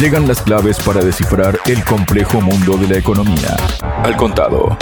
Llegan las claves para descifrar el complejo mundo de la economía. Al contado.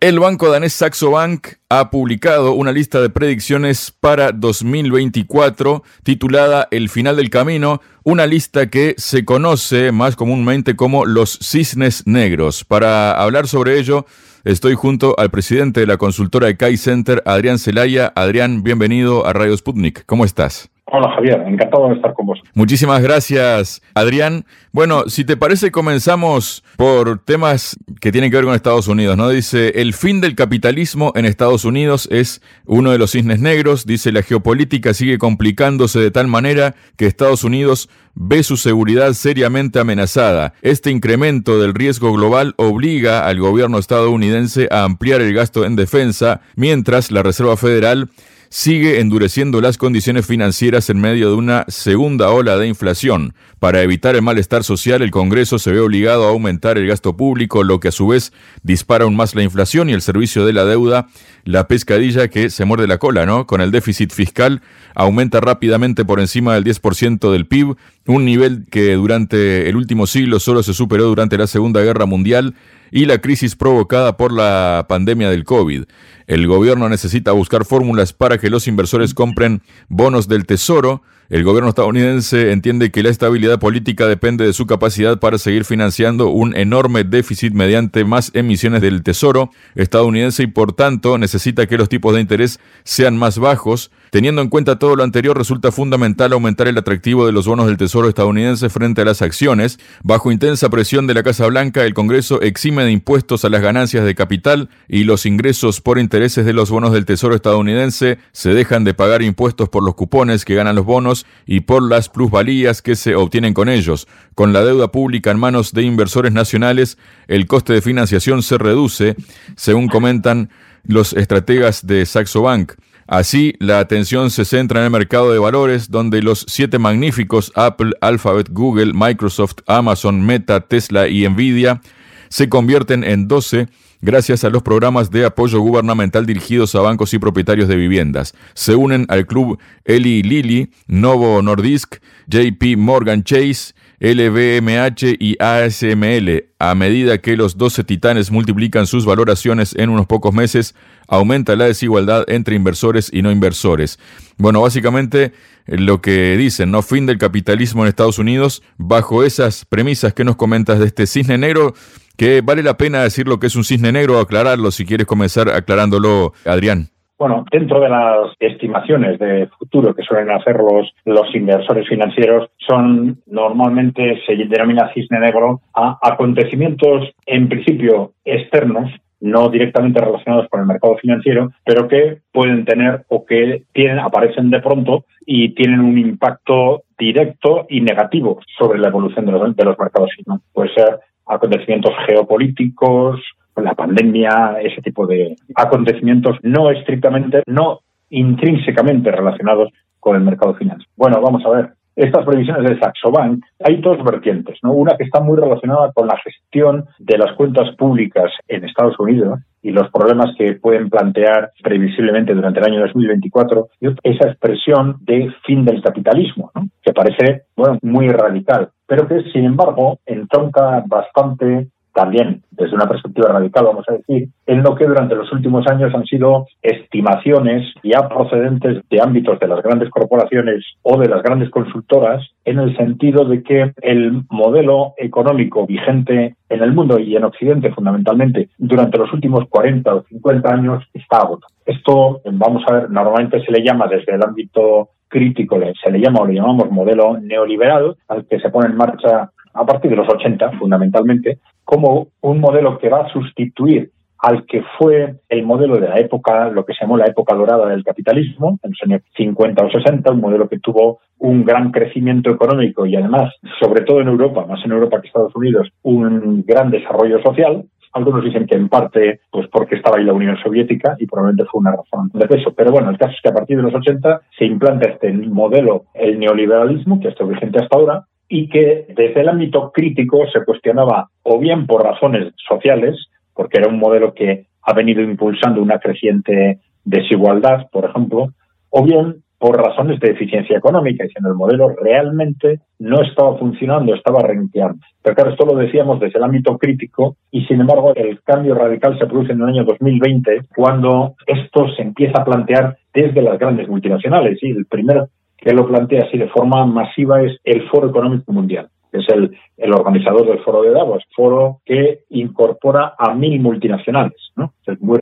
El banco danés Saxo Bank ha publicado una lista de predicciones para 2024 titulada El final del camino, una lista que se conoce más comúnmente como los cisnes negros. Para hablar sobre ello, estoy junto al presidente de la consultora de Kai Center, Adrián Celaya. Adrián, bienvenido a Radio Sputnik. ¿Cómo estás? Hola Javier, encantado de estar con vos. Muchísimas gracias, Adrián. Bueno, si te parece, comenzamos por temas que tienen que ver con Estados Unidos, ¿no? Dice, el fin del capitalismo en Estados Unidos es uno de los cisnes negros. Dice, la geopolítica sigue complicándose de tal manera que Estados Unidos ve su seguridad seriamente amenazada. Este incremento del riesgo global obliga al gobierno estadounidense a ampliar el gasto en defensa, mientras la Reserva Federal sigue endureciendo las condiciones financieras en medio de una segunda ola de inflación. Para evitar el malestar social, el Congreso se ve obligado a aumentar el gasto público, lo que a su vez dispara aún más la inflación y el servicio de la deuda, la pescadilla que se muerde la cola, ¿no? Con el déficit fiscal aumenta rápidamente por encima del 10% del PIB, un nivel que durante el último siglo solo se superó durante la Segunda Guerra Mundial y la crisis provocada por la pandemia del COVID. El gobierno necesita buscar fórmulas para que los inversores compren bonos del tesoro. El gobierno estadounidense entiende que la estabilidad política depende de su capacidad para seguir financiando un enorme déficit mediante más emisiones del tesoro estadounidense y por tanto necesita que los tipos de interés sean más bajos. Teniendo en cuenta todo lo anterior, resulta fundamental aumentar el atractivo de los bonos del tesoro estadounidense frente a las acciones. Bajo intensa presión de la Casa Blanca, el Congreso exime de impuestos a las ganancias de capital y los ingresos por intereses de los bonos del tesoro estadounidense se dejan de pagar impuestos por los cupones que ganan los bonos y por las plusvalías que se obtienen con ellos. Con la deuda pública en manos de inversores nacionales, el coste de financiación se reduce, según comentan los estrategas de Saxo Bank. Así, la atención se centra en el mercado de valores, donde los siete magníficos Apple, Alphabet, Google, Microsoft, Amazon, Meta, Tesla y Nvidia se convierten en 12 gracias a los programas de apoyo gubernamental dirigidos a bancos y propietarios de viviendas. Se unen al club Eli Lilly, Novo Nordisk, JP Morgan Chase, LVMH y ASML. A medida que los 12 titanes multiplican sus valoraciones en unos pocos meses, aumenta la desigualdad entre inversores y no inversores. Bueno, básicamente eh, lo que dicen, ¿no? Fin del capitalismo en Estados Unidos, bajo esas premisas que nos comentas de este cisne negro, que vale la pena decir lo que es un cisne negro, aclararlo, si quieres comenzar aclarándolo, Adrián. Bueno, dentro de las estimaciones de futuro que suelen hacer los, los inversores financieros, son normalmente se denomina cisne negro a acontecimientos en principio externos no directamente relacionados con el mercado financiero, pero que pueden tener o que tienen, aparecen de pronto y tienen un impacto directo y negativo sobre la evolución de los, de los mercados. Puede ser acontecimientos geopolíticos, la pandemia, ese tipo de acontecimientos no estrictamente, no intrínsecamente relacionados con el mercado financiero. Bueno, vamos a ver. Estas previsiones de Saxo Bank, hay dos vertientes, ¿no? Una que está muy relacionada con la gestión de las cuentas públicas en Estados Unidos y los problemas que pueden plantear previsiblemente durante el año 2024, y esa expresión de fin del capitalismo, ¿no? que parece bueno, muy radical, pero que sin embargo entronca bastante también desde una perspectiva radical, vamos a decir, en lo que durante los últimos años han sido estimaciones ya procedentes de ámbitos de las grandes corporaciones o de las grandes consultoras, en el sentido de que el modelo económico vigente en el mundo y en Occidente fundamentalmente durante los últimos 40 o 50 años está agotado. Esto, vamos a ver, normalmente se le llama desde el ámbito crítico, se le llama o le llamamos modelo neoliberal, al que se pone en marcha a partir de los 80, fundamentalmente, como un modelo que va a sustituir al que fue el modelo de la época, lo que se llamó la época dorada del capitalismo, en los años 50 o 60, un modelo que tuvo un gran crecimiento económico y además, sobre todo en Europa, más en Europa que Estados Unidos, un gran desarrollo social. Algunos dicen que en parte, pues porque estaba ahí la Unión Soviética y probablemente fue una razón de peso. Pero bueno, el caso es que a partir de los 80 se implanta este modelo, el neoliberalismo, que está vigente hasta ahora, y que desde el ámbito crítico se cuestionaba o bien por razones sociales, porque era un modelo que ha venido impulsando una creciente desigualdad, por ejemplo, o bien por razones de eficiencia económica, y si el modelo realmente no estaba funcionando, estaba renqueando. Pero claro, esto lo decíamos desde el ámbito crítico y sin embargo el cambio radical se produce en el año 2020 cuando esto se empieza a plantear desde las grandes multinacionales. Y el primero que lo plantea así de forma masiva es el Foro Económico Mundial que es el, el, organizador del foro de Davos, foro que incorpora a mil multinacionales. ¿no?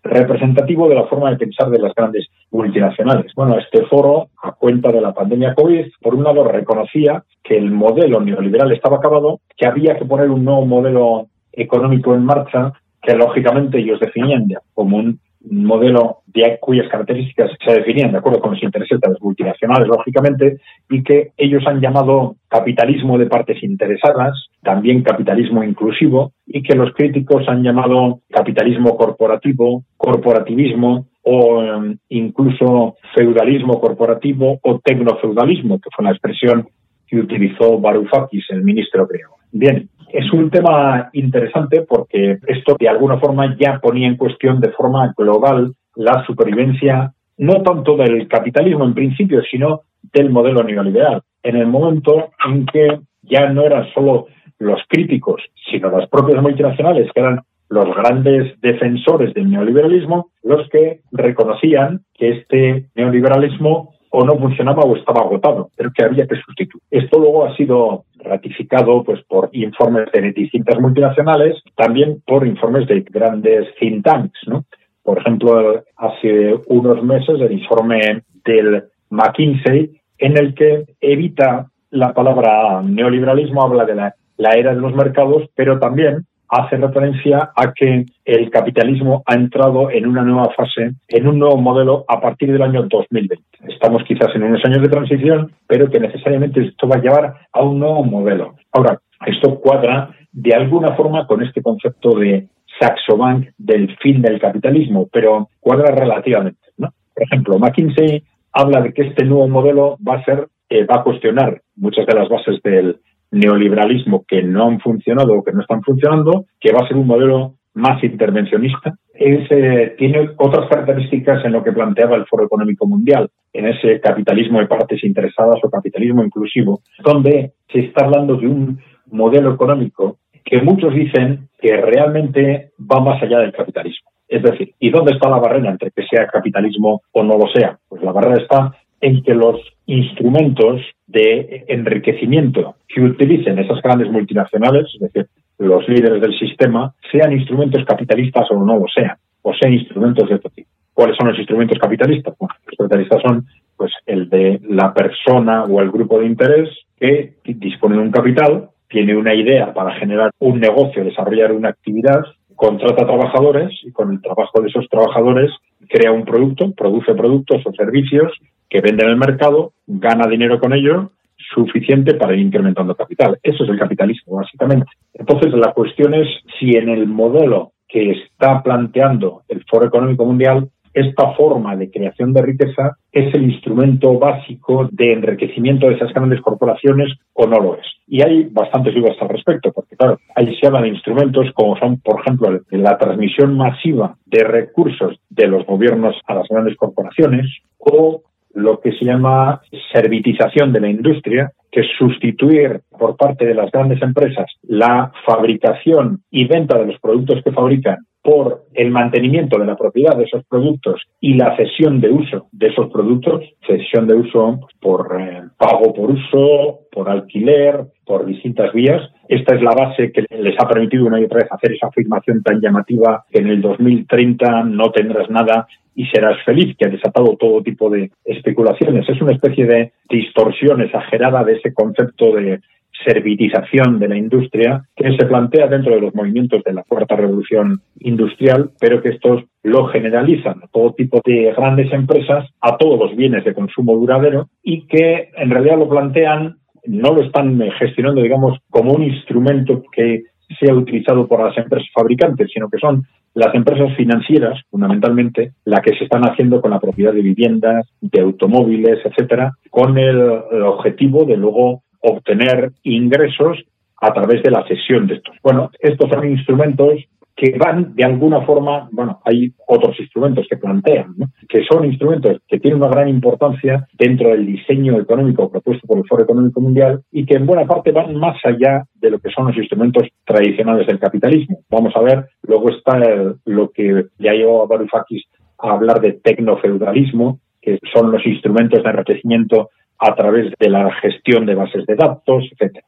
Representativo de la forma de pensar de las grandes multinacionales. Bueno, este foro, a cuenta de la pandemia COVID, por un lado reconocía que el modelo neoliberal estaba acabado, que había que poner un nuevo modelo económico en marcha, que lógicamente ellos definían como un modelo de cuyas características se definían de acuerdo con los intereses de las multinacionales, lógicamente, y que ellos han llamado capitalismo de partes interesadas, también capitalismo inclusivo, y que los críticos han llamado capitalismo corporativo, corporativismo o em, incluso feudalismo corporativo o tecnofeudalismo, que fue la expresión que utilizó Varoufakis, el ministro griego. Bien, es un tema interesante porque esto de alguna forma ya ponía en cuestión de forma global la supervivencia no tanto del capitalismo en principio, sino del modelo neoliberal. En el momento en que ya no eran solo los críticos, sino las propias multinacionales, que eran los grandes defensores del neoliberalismo, los que reconocían que este neoliberalismo o no funcionaba o estaba agotado, pero que había que sustituir. Esto luego ha sido ratificado pues por informes de distintas multinacionales, también por informes de grandes think tanks, ¿no? Por ejemplo, hace unos meses el informe del McKinsey en el que evita la palabra neoliberalismo, habla de la, la era de los mercados, pero también hace referencia a que el capitalismo ha entrado en una nueva fase, en un nuevo modelo a partir del año 2020. Estamos quizás en unos años de transición, pero que necesariamente esto va a llevar a un nuevo modelo. Ahora, esto cuadra de alguna forma con este concepto de Saxo Bank del fin del capitalismo, pero cuadra relativamente. ¿no? Por ejemplo, McKinsey habla de que este nuevo modelo va a ser, eh, va a cuestionar muchas de las bases del neoliberalismo que no han funcionado o que no están funcionando, que va a ser un modelo más intervencionista. Eh, tiene otras características en lo que planteaba el Foro Económico Mundial, en ese capitalismo de partes interesadas o capitalismo inclusivo, donde se está hablando de un modelo económico que muchos dicen que realmente va más allá del capitalismo. Es decir, ¿y dónde está la barrera entre que sea capitalismo o no lo sea? Pues la barrera está en que los instrumentos de enriquecimiento que utilicen esas grandes multinacionales, es decir, los líderes del sistema, sean instrumentos capitalistas o no lo sean, o sean instrumentos de otro tipo. ¿Cuáles son los instrumentos capitalistas? Bueno, los capitalistas son pues el de la persona o el grupo de interés que dispone de un capital, tiene una idea para generar un negocio, desarrollar una actividad, contrata trabajadores y con el trabajo de esos trabajadores crea un producto, produce productos o servicios que vende en el mercado, gana dinero con ello, suficiente para ir incrementando capital. Eso es el capitalismo, básicamente. Entonces, la cuestión es si en el modelo que está planteando el Foro Económico Mundial esta forma de creación de riqueza es el instrumento básico de enriquecimiento de esas grandes corporaciones o no lo es. Y hay bastantes dudas al respecto, porque claro, ahí se hablan de instrumentos como son, por ejemplo, la transmisión masiva de recursos de los gobiernos a las grandes corporaciones o lo que se llama servitización de la industria, que es sustituir por parte de las grandes empresas la fabricación y venta de los productos que fabrican por el mantenimiento de la propiedad de esos productos y la cesión de uso de esos productos, cesión de uso por eh, pago por uso, por alquiler, por distintas vías. Esta es la base que les ha permitido una y otra vez hacer esa afirmación tan llamativa que en el 2030 no tendrás nada y serás feliz, que ha desatado todo tipo de especulaciones. Es una especie de distorsión exagerada de ese concepto de servitización de la industria que se plantea dentro de los movimientos de la cuarta revolución industrial, pero que estos lo generalizan a todo tipo de grandes empresas, a todos los bienes de consumo duradero y que en realidad lo plantean, no lo están gestionando, digamos, como un instrumento que sea utilizado por las empresas fabricantes, sino que son las empresas financieras, fundamentalmente, las que se están haciendo con la propiedad de viviendas, de automóviles, etcétera, con el, el objetivo de luego obtener ingresos a través de la cesión de estos. Bueno, estos son instrumentos que van de alguna forma, bueno, hay otros instrumentos que plantean, que son instrumentos que tienen una gran importancia dentro del diseño económico propuesto por el Foro Económico Mundial y que en buena parte van más allá de lo que son los instrumentos tradicionales del capitalismo. Vamos a ver, luego está lo que ya llevó a Varoufakis a hablar de tecnofeudalismo, que son los instrumentos de enriquecimiento a través de la gestión de bases de datos, etcétera.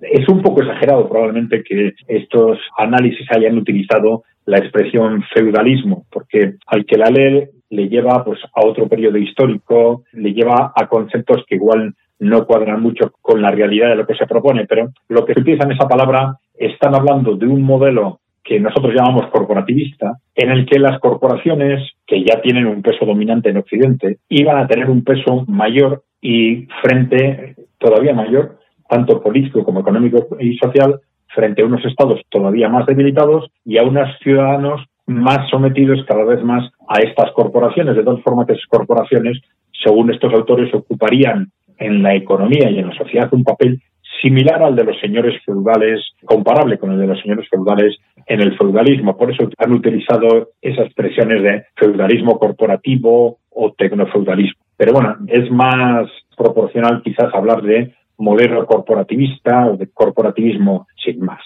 Es un poco exagerado probablemente que estos análisis hayan utilizado la expresión feudalismo, porque al que la lee le lleva pues a otro periodo histórico, le lleva a conceptos que igual no cuadran mucho con la realidad de lo que se propone, pero lo que se utiliza en esa palabra están hablando de un modelo que nosotros llamamos corporativista, en el que las corporaciones, que ya tienen un peso dominante en Occidente, iban a tener un peso mayor y frente todavía mayor tanto político como económico y social, frente a unos estados todavía más debilitados y a unos ciudadanos más sometidos cada vez más a estas corporaciones, de tal forma que esas corporaciones, según estos autores, ocuparían en la economía y en la sociedad un papel similar al de los señores feudales, comparable con el de los señores feudales en el feudalismo. Por eso han utilizado esas expresiones de feudalismo corporativo o tecnofeudalismo. Pero bueno, es más proporcional quizás hablar de modelo corporativista o de corporativismo sin más.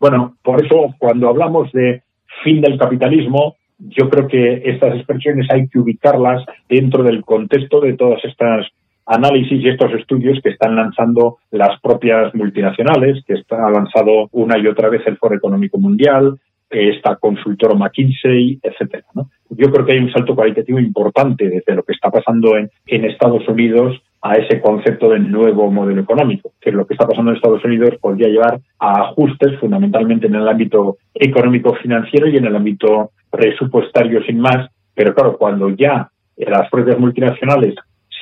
Bueno, por eso cuando hablamos de fin del capitalismo, yo creo que estas expresiones hay que ubicarlas dentro del contexto de todas estas análisis y estos estudios que están lanzando las propias multinacionales, que está lanzado una y otra vez el Foro Económico Mundial, esta consultora McKinsey, etcétera. Yo creo que hay un salto cualitativo importante desde lo que está pasando en, en Estados Unidos a ese concepto del nuevo modelo económico, que lo que está pasando en Estados Unidos podría llevar a ajustes fundamentalmente en el ámbito económico-financiero y en el ámbito presupuestario sin más, pero claro, cuando ya las propias multinacionales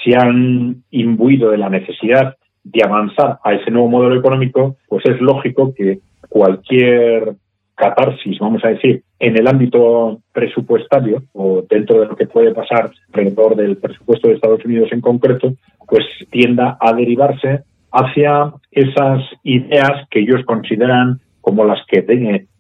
se han imbuido de la necesidad de avanzar a ese nuevo modelo económico, pues es lógico que cualquier catarsis, vamos a decir, en el ámbito presupuestario o dentro de lo que puede pasar alrededor del presupuesto de Estados Unidos en concreto, pues tienda a derivarse hacia esas ideas que ellos consideran como las que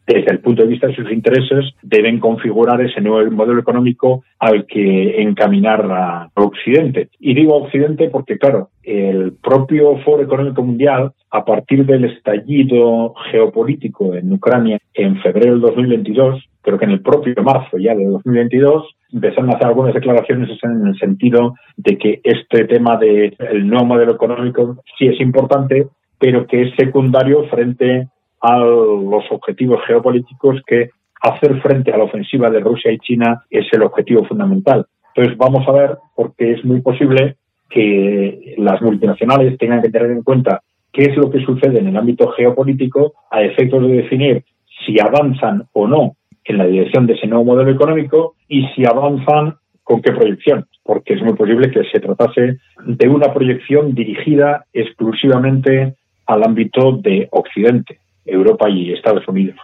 desde el punto de vista de sus intereses, deben configurar ese nuevo modelo económico al que encaminar a Occidente. Y digo Occidente porque, claro, el propio Foro Económico Mundial, a partir del estallido geopolítico en Ucrania en febrero del 2022, creo que en el propio marzo ya de 2022, empezaron a hacer algunas declaraciones en el sentido de que este tema del nuevo modelo económico sí es importante, pero que es secundario frente a los objetivos geopolíticos que hacer frente a la ofensiva de Rusia y China es el objetivo fundamental. Entonces vamos a ver, porque es muy posible que las multinacionales tengan que tener en cuenta qué es lo que sucede en el ámbito geopolítico a efectos de definir si avanzan o no en la dirección de ese nuevo modelo económico y si avanzan con qué proyección, porque es muy posible que se tratase de una proyección dirigida exclusivamente al ámbito de Occidente. Europa y Estados Unidos.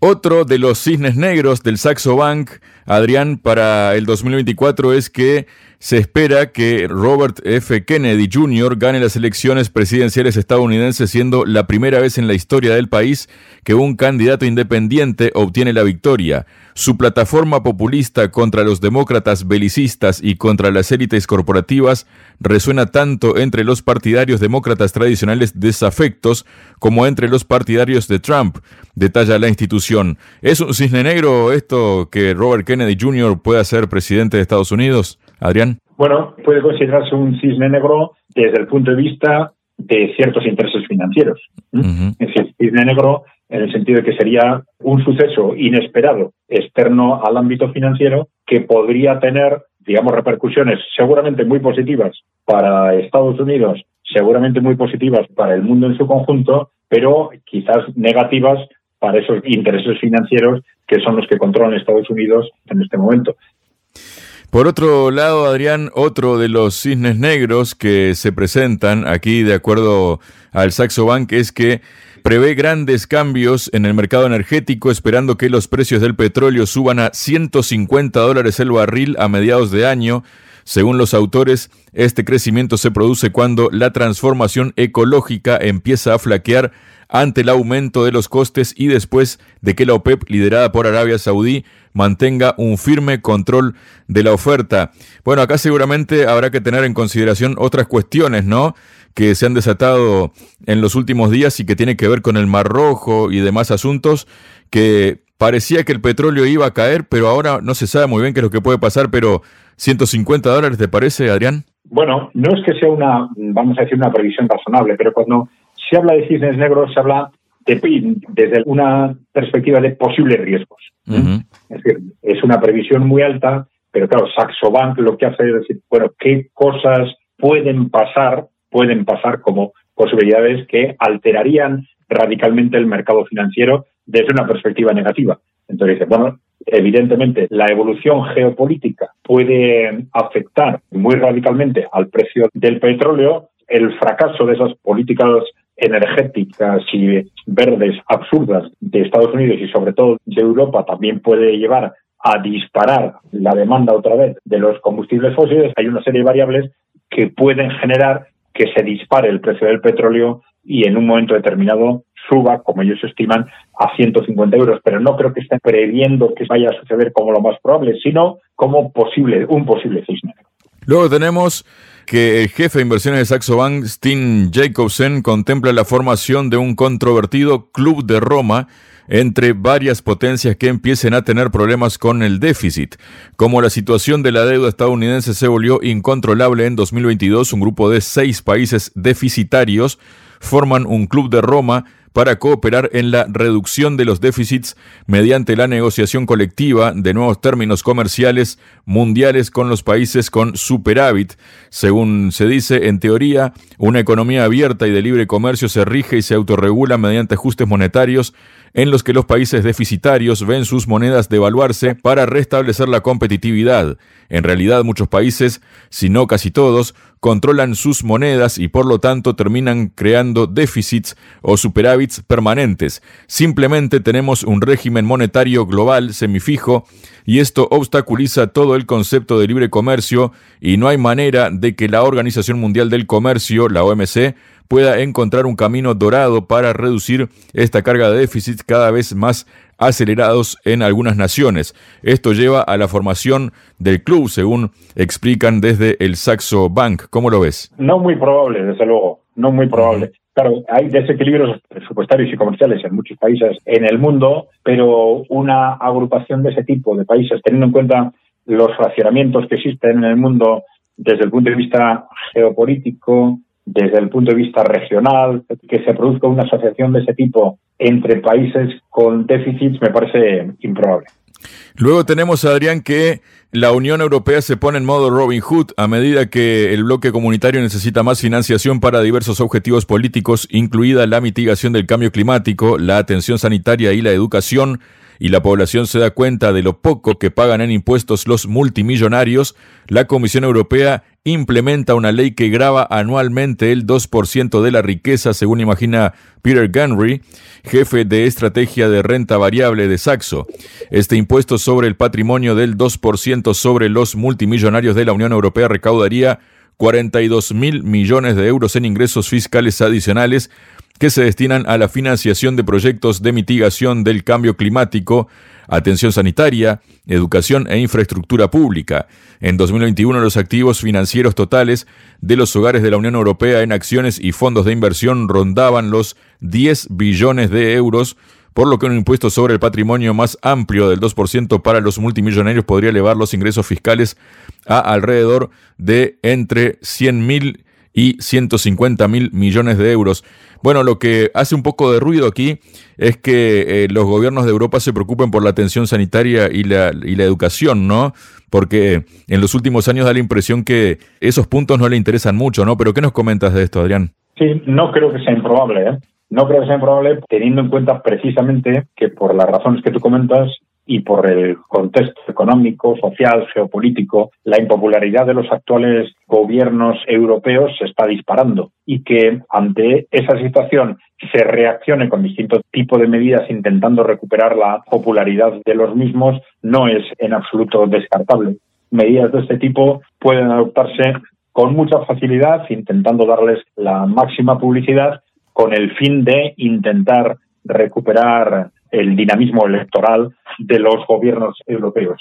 Otro de los cisnes negros del Saxo Bank, Adrián, para el 2024 es que se espera que Robert F. Kennedy Jr. gane las elecciones presidenciales estadounidenses, siendo la primera vez en la historia del país que un candidato independiente obtiene la victoria. Su plataforma populista contra los demócratas belicistas y contra las élites corporativas resuena tanto entre los partidarios demócratas tradicionales desafectos como entre los partidarios de Trump, detalla la institución. ¿Es un cisne negro esto que Robert Kennedy Jr. pueda ser presidente de Estados Unidos? Adrián. Bueno, puede considerarse un cisne negro desde el punto de vista de ciertos intereses financieros. Es decir, cisne negro en el sentido de que sería un suceso inesperado externo al ámbito financiero que podría tener, digamos, repercusiones seguramente muy positivas para Estados Unidos, seguramente muy positivas para el mundo en su conjunto, pero quizás negativas para esos intereses financieros que son los que controlan Estados Unidos en este momento. Por otro lado, Adrián, otro de los cisnes negros que se presentan aquí de acuerdo al Saxo Bank es que prevé grandes cambios en el mercado energético esperando que los precios del petróleo suban a 150 dólares el barril a mediados de año. Según los autores, este crecimiento se produce cuando la transformación ecológica empieza a flaquear ante el aumento de los costes y después de que la OPEP, liderada por Arabia Saudí, mantenga un firme control de la oferta. Bueno, acá seguramente habrá que tener en consideración otras cuestiones, ¿no? Que se han desatado en los últimos días y que tiene que ver con el Mar Rojo y demás asuntos que parecía que el petróleo iba a caer, pero ahora no se sabe muy bien qué es lo que puede pasar, pero 150 dólares, ¿te parece, Adrián? Bueno, no es que sea una, vamos a decir, una previsión razonable, pero cuando se habla de cisnes negros, se habla desde una perspectiva de posibles riesgos. Es decir, es una previsión muy alta, pero claro, Saxo Bank lo que hace es decir, bueno, ¿qué cosas pueden pasar, pueden pasar como posibilidades que alterarían radicalmente el mercado financiero desde una perspectiva negativa? Entonces dice, bueno, evidentemente la evolución geopolítica puede afectar muy radicalmente al precio del petróleo, el fracaso de esas políticas energéticas y verdes absurdas de Estados Unidos y sobre todo de Europa también puede llevar a disparar la demanda otra vez de los combustibles fósiles, hay una serie de variables que pueden generar que se dispare el precio del petróleo y en un momento determinado suba, como ellos estiman, a 150 euros. Pero no creo que estén previendo que vaya a suceder como lo más probable, sino como posible, un posible cisne. Luego tenemos que el jefe de inversiones de Saxo Bank, Steen Jacobsen, contempla la formación de un controvertido club de Roma entre varias potencias que empiecen a tener problemas con el déficit. Como la situación de la deuda estadounidense se volvió incontrolable en 2022, un grupo de seis países deficitarios forman un club de Roma para cooperar en la reducción de los déficits mediante la negociación colectiva de nuevos términos comerciales mundiales con los países con superávit. Según se dice, en teoría, una economía abierta y de libre comercio se rige y se autorregula mediante ajustes monetarios en los que los países deficitarios ven sus monedas devaluarse para restablecer la competitividad. En realidad muchos países, si no casi todos, controlan sus monedas y por lo tanto terminan creando déficits o superávits permanentes. Simplemente tenemos un régimen monetario global semifijo y esto obstaculiza todo el concepto de libre comercio y no hay manera de que la Organización Mundial del Comercio, la OMC, pueda encontrar un camino dorado para reducir esta carga de déficit cada vez más acelerados en algunas naciones. Esto lleva a la formación del club, según explican desde el Saxo Bank. ¿Cómo lo ves? No muy probable, desde luego, no muy probable. Claro, hay desequilibrios presupuestarios y comerciales en muchos países en el mundo, pero una agrupación de ese tipo de países, teniendo en cuenta los racionamientos que existen en el mundo desde el punto de vista geopolítico, desde el punto de vista regional, que se produzca una asociación de ese tipo entre países con déficits me parece improbable. Luego tenemos, Adrián, que la Unión Europea se pone en modo Robin Hood a medida que el bloque comunitario necesita más financiación para diversos objetivos políticos, incluida la mitigación del cambio climático, la atención sanitaria y la educación y la población se da cuenta de lo poco que pagan en impuestos los multimillonarios, la Comisión Europea implementa una ley que graba anualmente el 2% de la riqueza, según imagina Peter Gunry, jefe de estrategia de renta variable de Saxo. Este impuesto sobre el patrimonio del 2% sobre los multimillonarios de la Unión Europea recaudaría 42 mil millones de euros en ingresos fiscales adicionales que se destinan a la financiación de proyectos de mitigación del cambio climático, atención sanitaria, educación e infraestructura pública. En 2021 los activos financieros totales de los hogares de la Unión Europea en acciones y fondos de inversión rondaban los 10 billones de euros, por lo que un impuesto sobre el patrimonio más amplio del 2% para los multimillonarios podría elevar los ingresos fiscales a alrededor de entre 100 mil y 150 mil millones de euros. Bueno, lo que hace un poco de ruido aquí es que eh, los gobiernos de Europa se preocupen por la atención sanitaria y la, y la educación, ¿no? Porque en los últimos años da la impresión que esos puntos no le interesan mucho, ¿no? Pero ¿qué nos comentas de esto, Adrián? Sí, no creo que sea improbable, ¿eh? No creo que sea improbable teniendo en cuenta precisamente que por las razones que tú comentas, y por el contexto económico, social, geopolítico, la impopularidad de los actuales gobiernos europeos se está disparando y que ante esa situación se reaccione con distintos tipos de medidas intentando recuperar la popularidad de los mismos no es en absoluto descartable. medidas de este tipo pueden adoptarse con mucha facilidad, intentando darles la máxima publicidad con el fin de intentar recuperar el dinamismo electoral de los gobiernos europeos.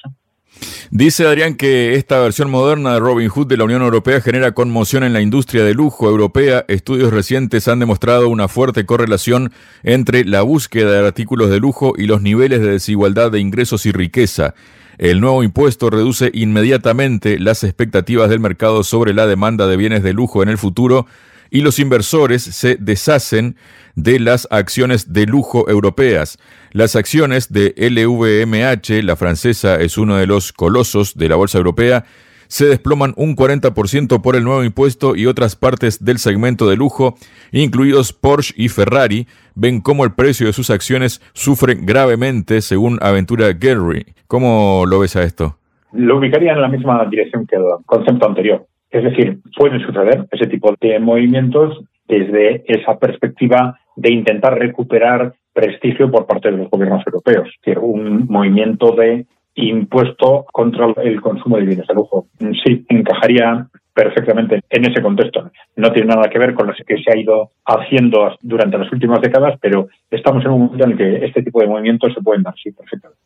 Dice Adrián que esta versión moderna de Robin Hood de la Unión Europea genera conmoción en la industria de lujo europea. Estudios recientes han demostrado una fuerte correlación entre la búsqueda de artículos de lujo y los niveles de desigualdad de ingresos y riqueza. El nuevo impuesto reduce inmediatamente las expectativas del mercado sobre la demanda de bienes de lujo en el futuro y los inversores se deshacen de las acciones de lujo europeas. Las acciones de LVMH, la francesa es uno de los colosos de la bolsa europea, se desploman un 40% por el nuevo impuesto y otras partes del segmento de lujo, incluidos Porsche y Ferrari, ven cómo el precio de sus acciones sufre gravemente, según Aventura Gallery. ¿Cómo lo ves a esto? Lo ubicaría en la misma dirección que el concepto anterior. Es decir, pueden suceder ese tipo de movimientos desde esa perspectiva de intentar recuperar prestigio por parte de los gobiernos europeos. Es decir, un movimiento de impuesto contra el consumo de bienes de lujo. Sí, encajaría perfectamente en ese contexto. No tiene nada que ver con lo que se ha ido haciendo durante las últimas décadas, pero estamos en un momento en el que este tipo de movimientos se pueden dar, sí, perfectamente.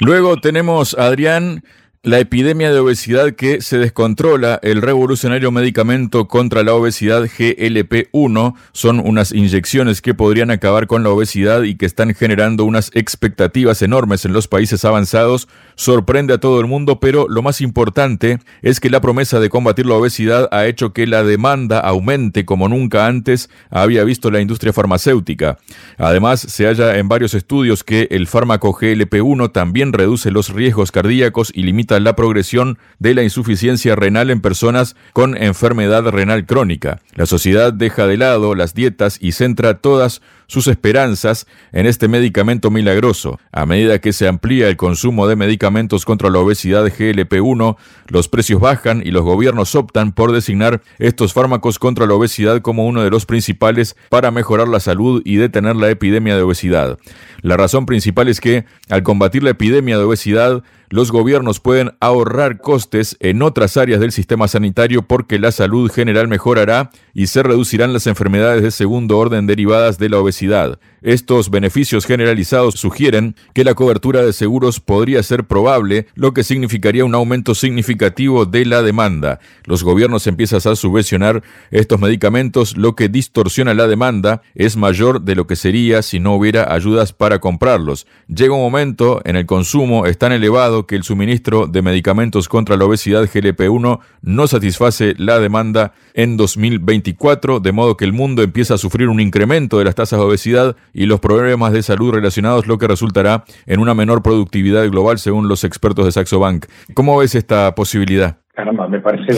Luego tenemos, Adrián, la epidemia de obesidad que se descontrola, el revolucionario medicamento contra la obesidad GLP-1 son unas inyecciones que podrían acabar con la obesidad y que están generando unas expectativas enormes en los países avanzados. Sorprende a todo el mundo, pero lo más importante es que la promesa de combatir la obesidad ha hecho que la demanda aumente como nunca antes había visto la industria farmacéutica. Además, se halla en varios estudios que el fármaco GLP-1 también reduce los riesgos cardíacos y limita la progresión de la insuficiencia renal en personas con enfermedad renal crónica. La sociedad deja de lado las dietas y centra todas sus esperanzas en este medicamento milagroso. A medida que se amplía el consumo de medicamentos contra la obesidad GLP-1, los precios bajan y los gobiernos optan por designar estos fármacos contra la obesidad como uno de los principales para mejorar la salud y detener la epidemia de obesidad. La razón principal es que, al combatir la epidemia de obesidad, los gobiernos pueden ahorrar costes en otras áreas del sistema sanitario porque la salud general mejorará y se reducirán las enfermedades de segundo orden derivadas de la obesidad universidad estos beneficios generalizados sugieren que la cobertura de seguros podría ser probable, lo que significaría un aumento significativo de la demanda. Los gobiernos empiezan a subvencionar estos medicamentos, lo que distorsiona la demanda, es mayor de lo que sería si no hubiera ayudas para comprarlos. Llega un momento en el consumo es tan elevado que el suministro de medicamentos contra la obesidad GLP-1 no satisface la demanda en 2024, de modo que el mundo empieza a sufrir un incremento de las tasas de obesidad y los problemas de salud relacionados, lo que resultará en una menor productividad global, según los expertos de Saxo Bank. ¿Cómo ves esta posibilidad? Caramba, me parece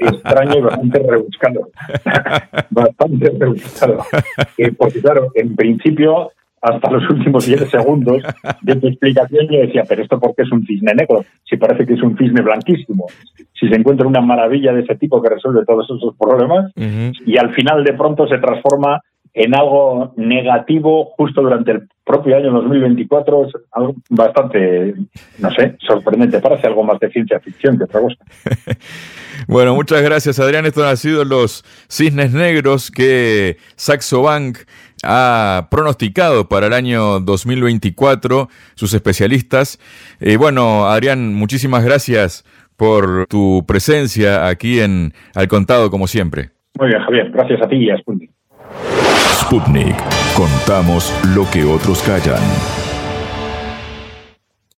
extraño y bastante rebuscado. bastante rebuscado. Eh, porque, claro, en principio hasta los últimos 10 segundos de tu explicación yo decía, pero esto por qué es un cisne negro, si parece que es un cisne blanquísimo, si se encuentra una maravilla de ese tipo que resuelve todos esos problemas y al final de pronto se transforma en algo negativo justo durante el propio año 2024 es algo bastante, no sé, sorprendente. Parece algo más de ciencia ficción que otra cosa. bueno, muchas gracias Adrián. Estos han sido los cisnes negros que Saxo Bank ha pronosticado para el año 2024 sus especialistas. Y bueno, Adrián, muchísimas gracias por tu presencia aquí en Al Contado, como siempre. Muy bien, Javier. Gracias a ti y a Sputnik. Sputnik. Contamos lo que otros callan.